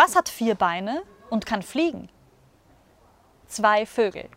Was hat vier Beine und kann fliegen? Zwei Vögel.